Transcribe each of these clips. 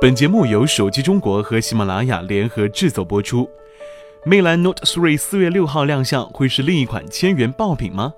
本节目由手机中国和喜马拉雅联合制作播出。魅蓝 Note 3四月六号亮相，会是另一款千元爆品吗？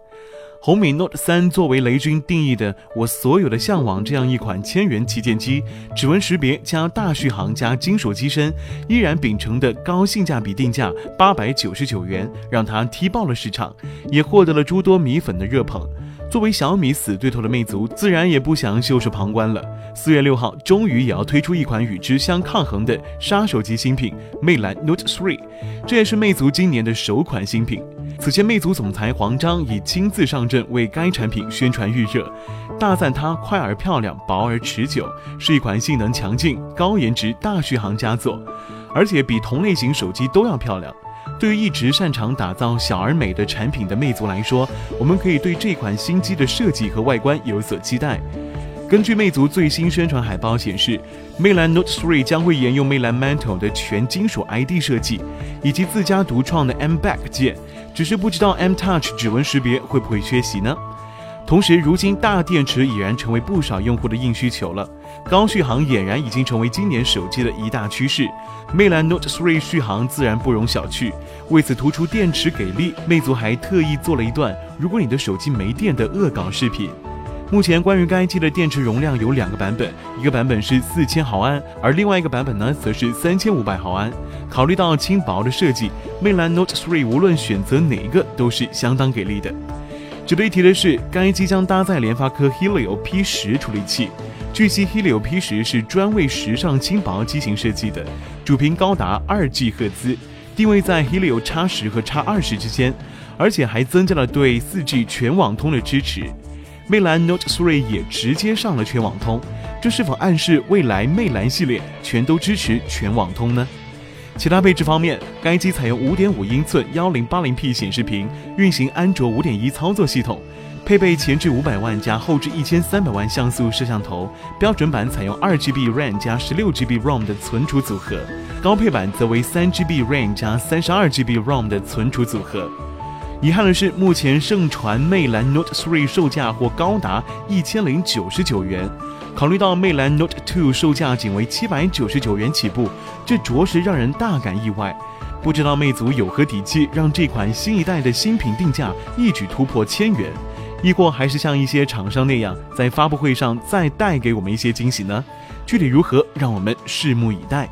红米 Note 3作为雷军定义的“我所有的向往”这样一款千元旗舰机，指纹识别加大续航加金属机身，依然秉承的高性价比定价八百九十九元，让它踢爆了市场，也获得了诸多米粉的热捧。作为小米死对头的魅族，自然也不想袖手旁观了。四月六号，终于也要推出一款与之相抗衡的杀手级新品——魅蓝 Note 3，这也是魅族今年的首款新品。此前，魅族总裁黄章已亲自上阵为该产品宣传预热，大赞它快而漂亮、薄而持久，是一款性能强劲、高颜值、大续航佳作，而且比同类型手机都要漂亮。对于一直擅长打造小而美的产品的魅族来说，我们可以对这款新机的设计和外观有所期待。根据魅族最新宣传海报显示，魅蓝 Note 3将会沿用魅蓝 Mantle 的全金属 ID 设计，以及自家独创的 M Back 键，只是不知道 M Touch 指纹识别会不会缺席呢？同时，如今大电池已然成为不少用户的硬需求了，高续航俨然已经成为今年手机的一大趋势。魅蓝 Note 3续航自然不容小觑，为此突出电池给力，魅族还特意做了一段“如果你的手机没电”的恶搞视频。目前关于该机的电池容量有两个版本，一个版本是四千毫安，而另外一个版本呢则是三千五百毫安。考虑到轻薄的设计，魅蓝 Note 3无论选择哪一个都是相当给力的。值得一提的是，该机将搭载联发科 Helio P10 处理器。据悉，Helio P10 是专为时尚轻薄机型设计的，主频高达二 G 赫兹，定位在 Helio X10 和 X20 之间，而且还增加了对 4G 全网通的支持。魅蓝 Note 3也直接上了全网通，这是否暗示未来魅蓝系列全都支持全网通呢？其他配置方面，该机采用五点五英寸幺零八零 P 显示屏，运行安卓五点一操作系统，配备前置五百万加后置一千三百万像素摄像头，标准版采用二 GB RAM 加十六 GB ROM 的存储组合，高配版则为三 GB RAM 加三十二 GB ROM 的存储组合。遗憾的是，目前盛传魅蓝 Note 3售价或高达1099元。考虑到魅蓝 Note 2售价仅为七百九十九元起步，这着实让人大感意外。不知道魅族有何底气，让这款新一代的新品定价一举突破千元，亦或还是像一些厂商那样，在发布会上再带给我们一些惊喜呢？具体如何，让我们拭目以待。